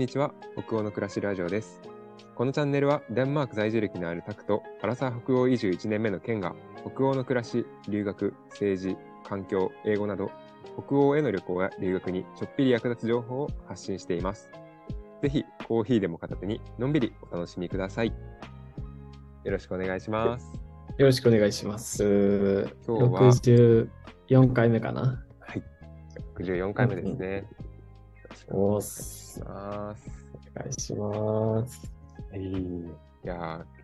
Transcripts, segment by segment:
にちは。北欧の暮らしラジオです。このチャンネルはデンマーク在住歴のあるタクとアラサー北欧移住1年目のケンが北欧の暮らし留学政治環境英語など北欧への旅行や留学にちょっぴり役立つ情報を発信しています。ぜひコーヒーでも片手にのんびりお楽しみください。よろしくお願いします。よろしくお願いします。今日は？64回目かな。はい。64回目ですね、よろしくおお願いす。します。お願いします。いやー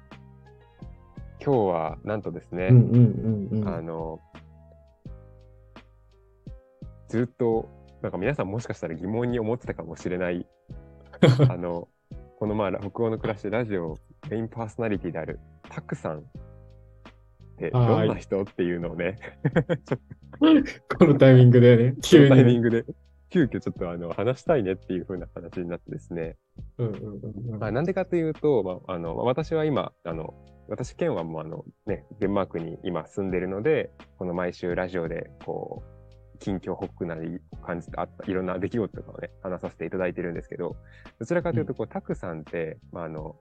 今日はなんとですね、うんうんうんうん。あのずっとなんか皆さんもしかしたら疑問に思ってたかもしれない。あのこのまあ北欧の暮らしラジオメインパーソナリティであるタクさんってどんな人っていうのをね。このタイミングでね、と急に。タイミングで急遽ちょっとあの話したいねっていう風な話になってですね、うんうんうんうんまあ、なんでかというと、まあ、あの私は今あの私、ケンはもうあの、ね、デンマークに今住んでるので、この毎週ラジオでこう近況報告なり感じてあったいろんな出来事とかをね、話させていただいてるんですけど、どちらかというとこう、タクさんって、まあ、あの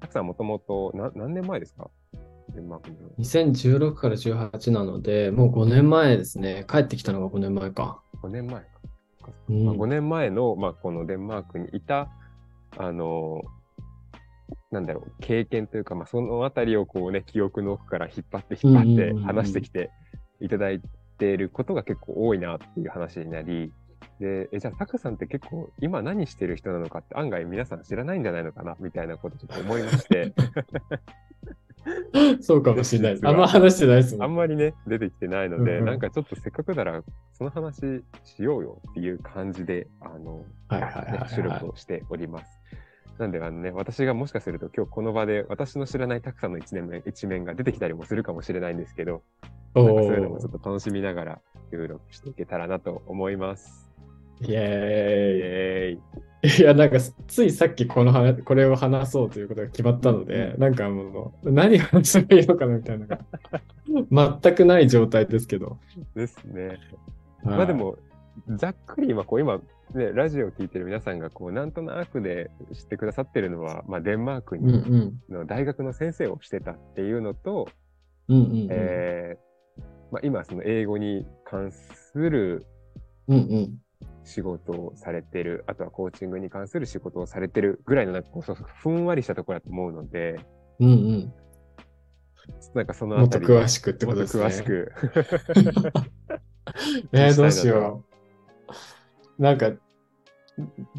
タクさんもともと何年前ですか？デンマークに。2016から18なので、もう5年前ですね。帰ってきたのが5年前か。5年前か。うん。まあ、5年前の、まあ、このデンマークにいた、あの、なんだろう、経験というか、まあ、そのあたりをこうね、記憶の奥から引っ張って引っ張って話してきていただいていることが結構多いなっていう話になり、で、えじゃあ、タクさんって結構今何してる人なのかって案外皆さん知らないんじゃないのかなみたいなことちょっと思いまして、そうかもしれないです。あんま話してないですもん。あんまりね、出てきてないので、うんうんなんかちょっとせっかくなら、その話しようよっていう感じで、あの、収録をしております。なんで、あのね、私がもしかすると今日この場で私の知らないたくさんの一面一面が出てきたりもするかもしれないんですけど、おなんかそういうのもちょーっと楽しみながら収録していけたらなと思います。イイエエーイ。ーイ。いや、なんか、ついさっきこの話、これを話そうということが決まったので、なんかもう、何話せばいいのかなみたいなのが、全くない状態ですけど。ですね。はいまあで、も、ざっくり今こう今、ね、ラジオを聞いてる皆さんがこうなんとなくで知ってくださってるのは、まあ、デンマークうんにうん。の大学の先生をしてたっていうのと。えーまあ、今その英語に関するうんうん。仕事をされてる、あとはコーチングに関する仕事をされてるぐらいのなんかこうそうふんわりしたところだと思うので、うんうん。なんかそのもっと詳しくってこととですね。詳し。く。えー、どうしよう。なんか、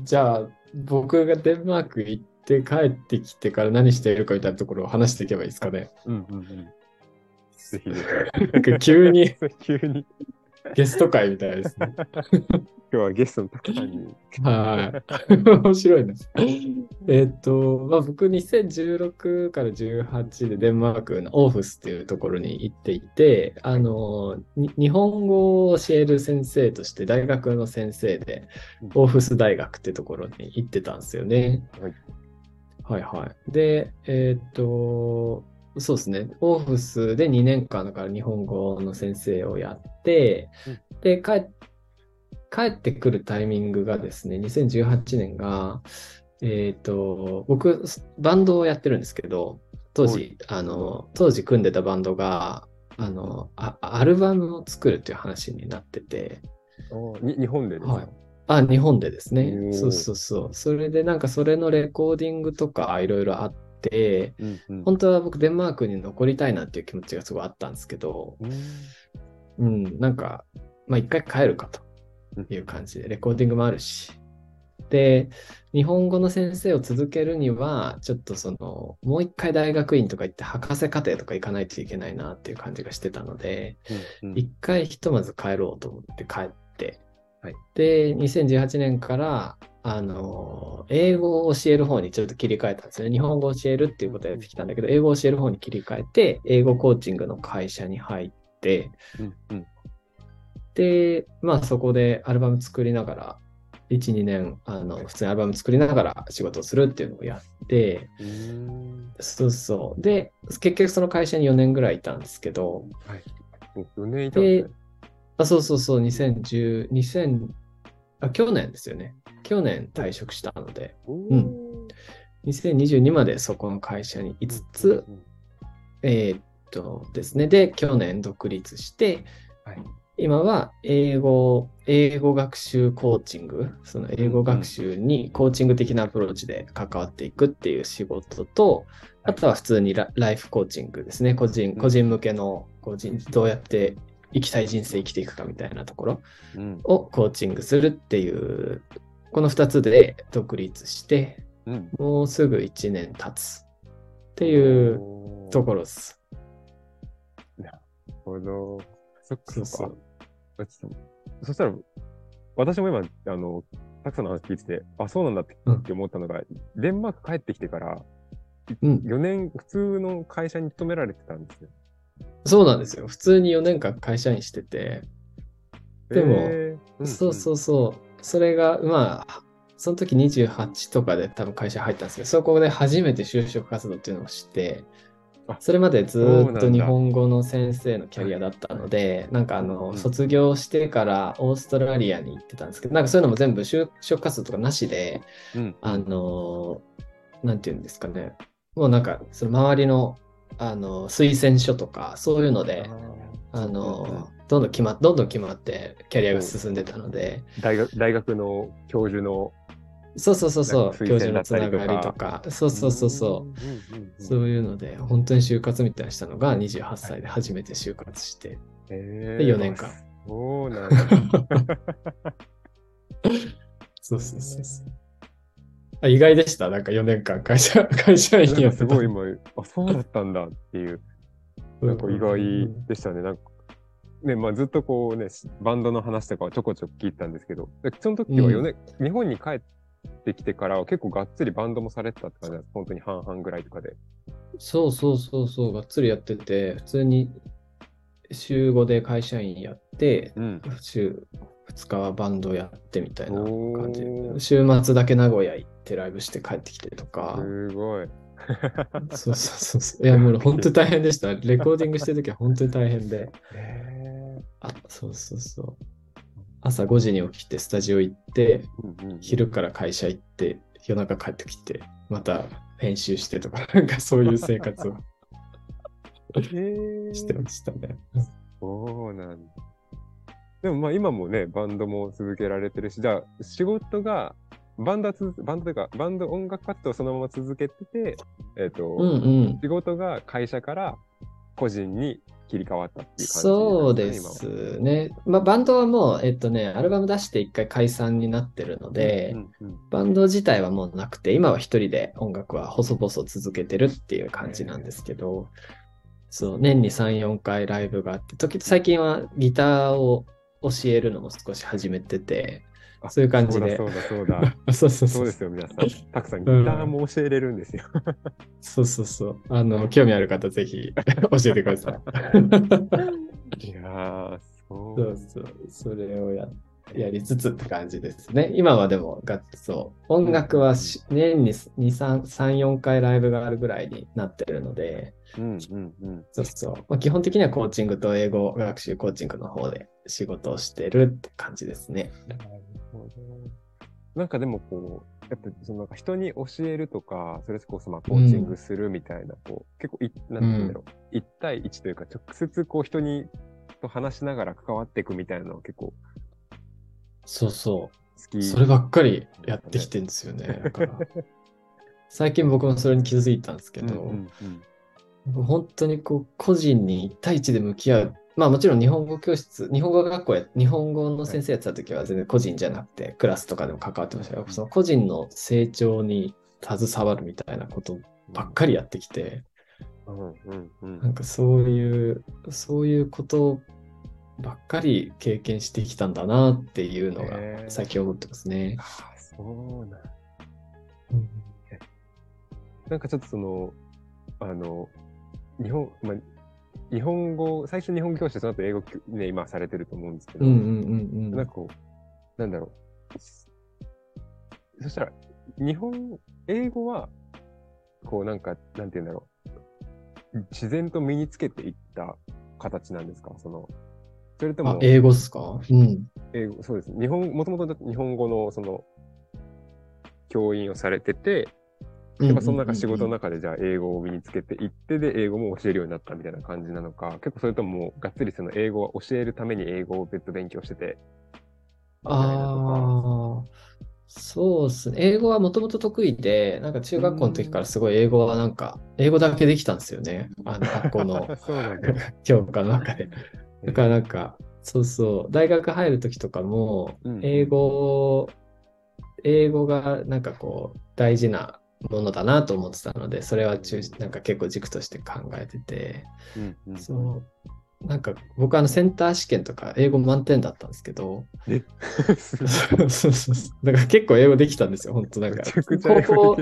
じゃあ、僕がデンマーク行って帰ってきてから何しているかみたいなところを話していけばいいですかね。うんうんうん。ぜひぜなんか急にひ。急に、ゲスト会みたいですね。今日はゲストのたくさんに。はい。面白いです。えっと、まあ、僕2016から18でデンマークのオーフスっていうところに行っていて、あの、に日本語を教える先生として大学の先生で、オーフス大学ってところに行ってたんですよね。はい。はいはい。で、えっと、そうですね。オーフスで2年間だから日本語の先生をやって、で、帰帰ってくるタイミングがですね、2018年が、えっ、と、僕、バンドをやってるんですけど、当はい時、あの、当時組んでたバンドが、あの、あアルバムを作るっていう話になってて、日本でですか、はいあ、日本でですおね。ーそうそうそう。それでなんかそれのレコーディングとかいろいろあって、うんうん。本当は僕デンマークに残りたいなっていう気持ちがすごいあったんですけど、うんうん、なんか、まあ一回帰るかという感じで、レコーディングもあるし。で、日本語の先生を続けるには、ちょっとその、もう一回大学院とか行って博士課程とか行かないといけないなっていう感じがしてたので、うんうん。一回ひとまず帰ろうと思って帰って、はい。で、2018年から、あの、英語を教える方にちょっと切り替えたんですね。日本語を教えるっていうことをやってきたんだけど、英語を教える方に切り替えて、英語コーチングの会社に入って、うんうんで、まあそこでアルバム作りながら、1、2年、あの、普通にアルバム作りながら仕事をするっていうのをやって、そうそう。で、結局その会社に4年ぐらいいたんですけど、はい。お4年いたんですね。あ、そうそうそう、2010、2000あ、去年ですよね。去年退職したので、うん。2022までそこの会社にいつつ、えー、っとですね、で、去年独立して、はい、今は英語、英語学習コーチング、その英語学習にコーチング的なアプローチで関わっていくっていう仕事と、あとは普通にライフコーチングですね。個人、個人向けの個人、どうやって生きたい人生生きていくかみたいなところをコーチングするっていう、この2つで独立して、もうすぐ1年経つっていうところです。なるほど。そっかそっか。そうそしたら、私も今、あの、たくさんの話聞いてて、あ、そうなんだって思ったのが、うん、デンマーク帰ってきてから、うん、4年、普通の会社に勤められてたんですよ。そうなんですよ。普通に4年間会社員してて、でも、えー。うん、そうそうそう、それが、まあ、その時28とかで多分会社入ったんですけど、そこで初めて就職活動っていうのを知って、それまでずっと日本語の先生のキャリアだったので、なんかあの、卒業してからオーストラリアに行ってたんですけど、なんかそういうのも全部就職活動とかなしで、うん、あの、なんていうんですかね、もうなんかその周りのあの推薦書とかそういうので、あの、どんどん決まどんどん決まってキャリアが進んでたので。大学大学の教授のそうそうそうそう、教授のつながりとか、そうそうそうそう、そういうので、本当に就活みたいなしたのが28歳で初めて就活して、で4年間。そうなんだ。そうそうそうそう。あ意外でした、なんか4年間会社 会社員やってすごい今、あ、そうだったんだっていう、なんか意外でしたね。なんかねまあ、ずっとこうね、バンドの話とかはちょこちょこ聞いたんですけど、その時は4年、うん、日本に帰っってきてからは結構がっつりバンドもされてたって感じなんです。本当に半々ぐらいとかで。そうそうそうそう、がっつりやってて、普通に週5で会社員やって、うん、週2日はバンドやってみたいな感じ週末だけ名古屋行ってライブして帰ってきてとか。すごい。そうそうそう。いや、もう本当に大変でした。レコーディングしてるときは本当に大変で。あ、そうそうそう。朝5時に起きてスタジオ行って、うんうん、昼から会社行って、夜中帰ってきて、また編集してとか、なんかそういう生活をしてましたね。そうなんだ。でもまあ今もね、バンドも続けられてるし、じゃあ仕事が、バンドはつバンドというか、バンド音楽活動をそのまま続けてて、えっ、ー、と、うんうん、仕事が会社から個人に切り替わったっていう感じ、ね、そうですね。まあ、バンドはもう、えっとね、アルバム出して一回解散になってるので、うんうんうん、バンド自体はもうなくて、今は一人で音楽は細々続けてるっていう感じなんですけど、そう、年に3、4回ライブがあって、時最近はギターを教えるのも少し始めてて、そういう感じで。そうだそうだそう そうそう。そうですよ、皆さん。たくさんギターも教えれるんですよ。そうそうそう。あの、興味ある方、ぜひ 教えてください。いやそう。そうそう。それをややりつつって感じですね。今はでも、がそう。音楽は年に2、3、3、4回ライブがあるぐらいになってるので、うんうんうん、そうそう。まあ、基本的にはコーチングと英語学習コーチングの方で仕事をしてるって感じですね。なんかでもこう、やっぱそのなんか人に教えるとか、それこそまあコーチングするみたいな、こう、結構い、なんて言うんだろう、うん、1対1というか、直接こう人にと話しながら関わっていくみたいなのは結構、そうそう。好き。そればっかりやってきてるんですよね。だから、最近僕もそれに気づいたんですけど、うんうんうん、本当にこう、個人に1対1で向き合うまあもちろん日本語教室、日本語学校や、日本語の先生やってた時は全然個人じゃなくて、クラスとかでも関わってましたけど、その個人の成長に携わるみたいなことばっかりやってきて、なんかそういう、そういうことばっかり経験してきたんだなっていうのが最近思ってますね。ああ、そうなん、うん。なんかちょっとその、あの、日本、まあ、日本語、最初日本語教師でその後英語ね、今されてると思うんですけど、うんうんうんうん、なんかこう、なんだろう。そしたら、日本、英語は、こうなんか、なんて言うんだろう。自然と身につけていった形なんですか？その、それとも。英語っすか？うん。英語、そうです。日本、もともと日本語のその、教員をされてて、やっぱその中仕事の中でじゃあ英語を身につけていってで英語も教えるようになったみたいな感じなのか結構それとももうがっつりその英語を教えるために英語を別途勉強しててああ、そうですね。英語はもともと得意で、なんか中学校の時からすごい英語はなんか、英語だけできたんですよね。あの学校の 教科の中で。だからなんか、そうそう、大学入る時とかもうん、英語、英語がなんかこう、大事なものだなと思ってたので、それは中なんか結構軸として考えてて、うんうんそう、なんか僕あのセンター試験とか英語満点だったんですけど、そうそうそう。だから結構英語できたんですよ、本当なんか。高校。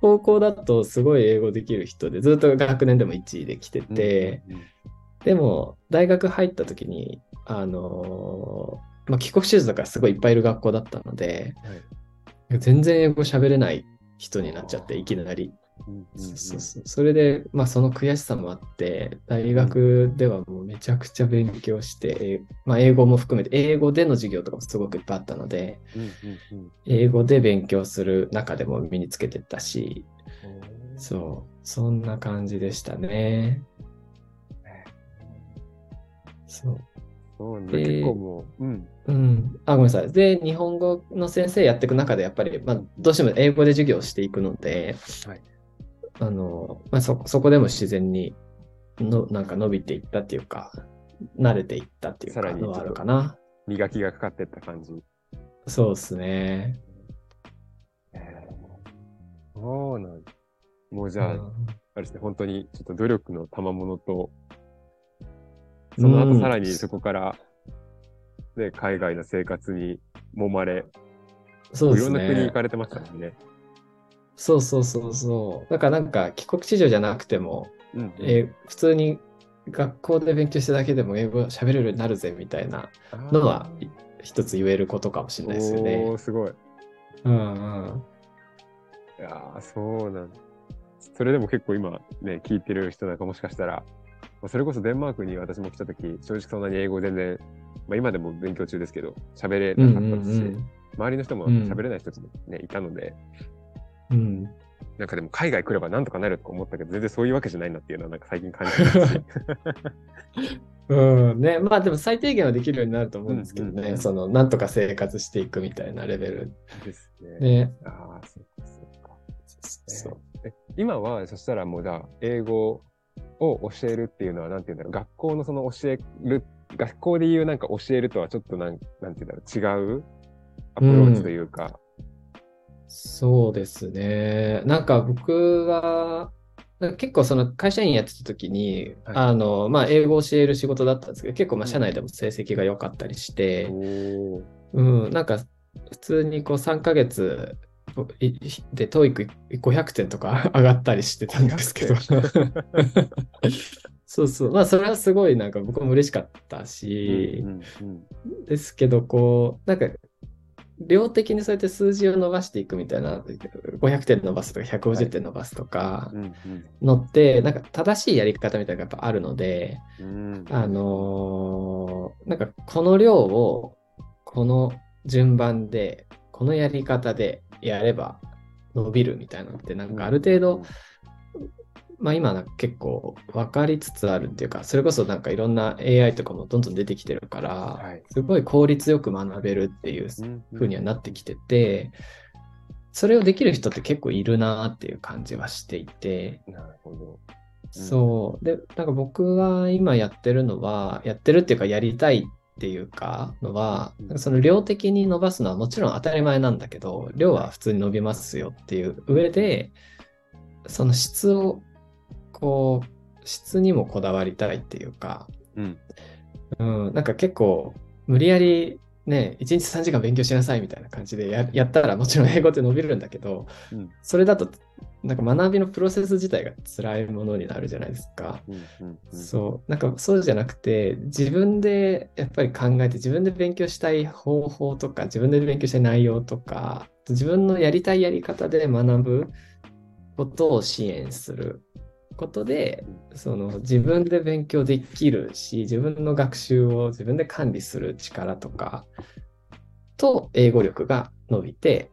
高校だとすごい英語できる人で、ずっと学年でも1位で来てて、うんうんでも大学入った時に、あのーまあ、帰国子女とかすごいいっぱいいる学校だったので、全然英語喋れない人になっちゃって、いきなり。そうそうそうそれで、まあ、その悔しさもあって、大学ではもうめちゃくちゃ勉強して、えーまあ、英語も含めて、英語での授業とかもすごくいっぱいあったので、英語で勉強する中でも身につけてったし、そう、そんな感じでしたね。そう。そう結構もう、うん。うん。あ、ごめんなさい。で、日本語の先生やっていく中で、やっぱり、まあ、どうしても英語で授業をしていくので、はいあの、まあ、そ、そこでも自然にの、なんか伸びていったっていうか、慣れていったっていうさらにかのはあるかな。磨きがかかってった感じ。そうですね。そうなんだもうじゃあ、うんあれですね、本当にちょっと努力の賜物と、そのうん後さらにそこから、で、海外の生活に揉まれ、そうですいろんな国行ね。かれてましたもんね。そうそうそうそう。だからなんか帰国子女じゃなくても、うんうんえー普通に学校で勉強しただけでも英語喋れるようになるぜみたいなのは一つ言えることかもしれないですよねお。ーすごい。うんうん。いやーそうなんだ。それでも結構今ね、聞いてる人なんかもしかしたら、まあそれこそデンマークに私も来たとき、正直そんなに英語全然、まあ今でも勉強中ですけど、喋れうんうなかったですし、ん周りの人もうん喋れない人もね、いたので、うん。うん。なんかでも海外来ればなんとかなるとか思ったけど、全然そういうわけじゃないなっていうのはなんか最近感じてますし。うんね、まあでも最低限はできるようになると思うんですけどね、うんうんうんそのなんとか生活していくみたいなレベルですね。ね。ああ、そうかそうか。そうえ今はそしたらもうじゃあ英語を教えるっていうのはなんて言うんだろう学校のその教える学校で言うなんか教えるとはちょっとなんなんて言うんだろう違うアプローチというか、そうですね。なんか僕は、結構その会社員やってた時に、はい。あの、まあ英語を教える仕事だったんですけど、結構まあ社内でも成績が良かったりして、うん、なんか普通にこう3ヶ月いで TOEIC500 点とか 上がったりしてたんですけど。そうそう。まあそれはすごいなんか僕も嬉しかったし、うんうんですけどこう、なんか量的にそうやって数字を伸ばしていくみたいな、500点伸ばすとか150点伸ばすとかうんうん。のって、なんか正しいやり方みたいなのがやっぱあるので、うん。あのーなんかこの量をこの順番でこのやり方でやれば伸びるみたいなのってなんかある程度、まあ今結構分かりつつあるっていうかそれこそなんかいろんな AI とかもどんどん出てきてるから、はい。すごい効率よく学べるっていう風にはなってきててそれをできる人って結構いるなっていう感じはしていて、なるほど。そう。で、なんか僕は今やってるのは、やってるっていうかやりたいっていうかのは、その量的に伸ばすのはもちろん当たり前なんだけど、量は普通に伸びますよっていう上で、その質を、こう、質にもこだわりたいっていうか、うん。うん、なんか結構無理やりね、1日3時間勉強しなさいみたいな感じでややったらもちろん英語って伸びるんだけど、うん。それだとなんか学びのプロセス自体が辛いものになるじゃないですか。そう、なんかそうじゃなくて、自分でやっぱり考えて、自分で勉強したい方法とか、自分で勉強したい内容とか、自分のやりたいやり方で学ぶことを支援することで、その自分で勉強できるし、自分の学習を自分で管理する力とか、と英語力が伸びて、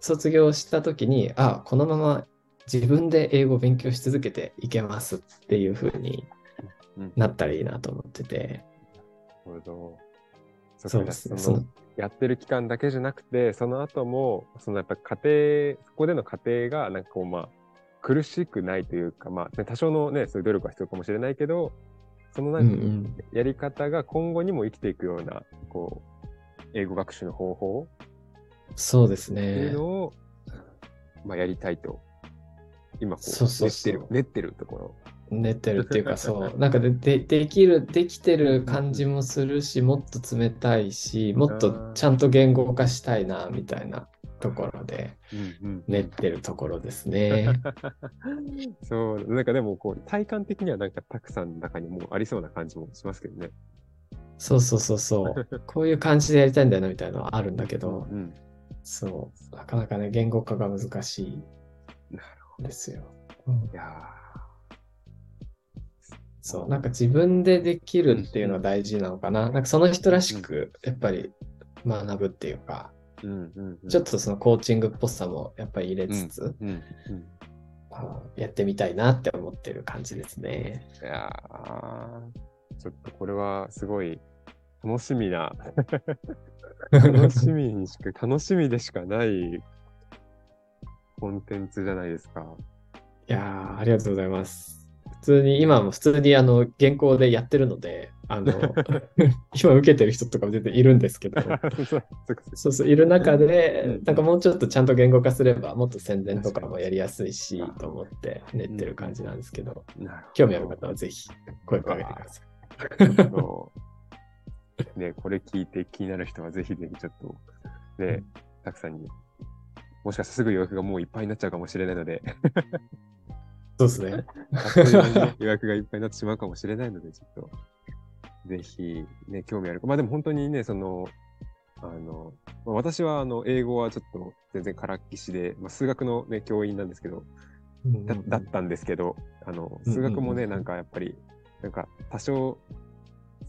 卒業した時に、あ、このまま自分で英語を勉強し続けていけますっていう風になったらいいなと思ってて。なるほど。そうですね。そのやってる期間だけじゃなくて、その後も、そのやっぱ家庭、そこでの家庭が、なんかこう、まあ、苦しくないというか、まあ、ね、多少のね、そういう努力は必要かもしれないけど、そのなんか、やり方が今後にも生きていくような、こう、英語学習の方法そうですね。っていうのを、まあ、やりたいと、今こう、そうそうそう。練ってる、練ってるところ。練ってるっていうか、そう、なんかででできる、できてる感じもするし、もっと冷たいし、もっとちゃんと言語化したいな、みたいなところで、練ってるところですね。そう、なんかでもこう、体感的にはなんかたくさんの中にもありそうな感じもしますけどね。そうそうそうそう。こういう感じでやりたいんだよなみたいなのはあるんだけど、うん、そう、なかなかね、言語化が難しいんですよ。うん、いやそう、なんか自分でできるっていうのは大事なのかな。なんかその人らしく、やっぱり学ぶっていうか、うんうんうん、ちょっとそのコーチングっぽさもやっぱり入れつつ、うんうんうんやってみたいなって思ってる感じですね。いやちょっとこれはすごい楽しみな楽しみにしか、楽しみでしかないコンテンツじゃないですか。いやー、ありがとうございます。普通に、今も普通にあの原稿でやってるので、あの 今受けてる人とかも全然いるんですけど、そうそう、いる中で、なんかもうちょっとちゃんと言語化すれば、もっと宣伝とかもやりやすいし、と思って練ってる感じなんですけど、興味ある方はぜひ声かけてください。ね、これ聞いて気になる人はぜひぜひちょっと、ね、たくさんに、もしかしたらすぐ予約がもういっぱいになっちゃうかもしれないのでそうですね。予約がいっぱいになってしまうかもしれないので、ちょっと、ぜひ、ね、興味あるか。まあでも本当にね、その、あの、まあ、私はあの英語はちょっと全然からっきしで、まあ、数学の、ね、教員なんですけど、だだったんですけど、あの数学もね、なんかやっぱり、なんか多少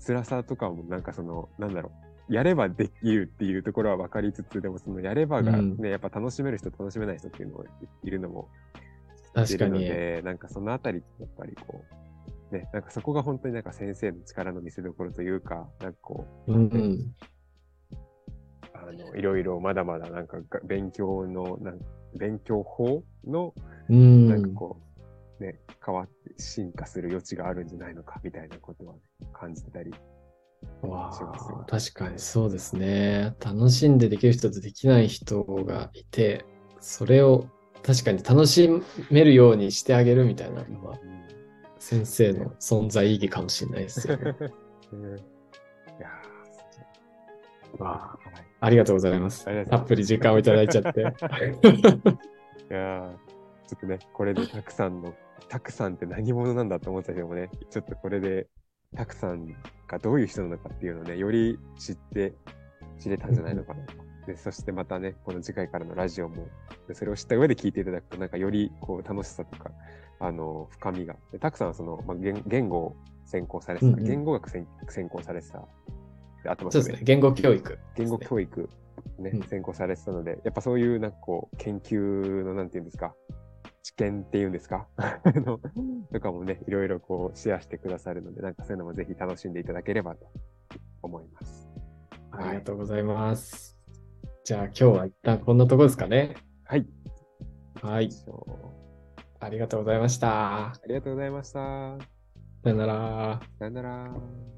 辛さとかもなんかその、なんだろう、やればできるっていうところは分かりつつ、でもそのやればがね、うん、やっぱ楽しめる人、楽しめない人っていうのがいるのも確かに。なんかそのあたりやっぱりこう、ね、なんかそこが本当になんか先生の力の見せ所というか、なんかこう、うんうん、あのいろいろまだまだなんか勉強の、なん勉強法の、なんかこう、ね、変わって進化する余地があるんじゃないのかみたいなことは、ね、感じてたりわあ、確かにそうですね。楽しんでできる人とできない人がいて、それを確かに楽しめるようにしてあげるみたいなのは、先生の存在意義かもしれないですよね。いやわあ、ありがとうございます。たっぷり時間をいただいちゃって。いやちょっとね、これでたくさんのたくさんって何者なんだと思ったけどもね、ちょっとこれで、たくさんがどういう人なのかっていうのをね、より知って、知れたんじゃないのかなと。で、そしてまたね、この次回からのラジオも、それを知った上で聞いていただくと、なんかよりこう楽しさとか、あの、深みが。でたくさんはその、まあ、言言語を専攻されてた、うんうん、言語学専攻されてた。であとそうですね、言語教育、言語教育、ね、うん、専攻されてたので、やっぱそういうなんかこう、研究のなんていうんですか、知見っていうんですか？とかもね、いろいろこうシェアしてくださるので、なんかそういうのもぜひ楽しんでいただければと思います。ありがとうございます。はい、じゃあ今日は一旦こんなとこですかね。はい。はい。ありがとうございました。ありがとうございました。さよなら。さよなら。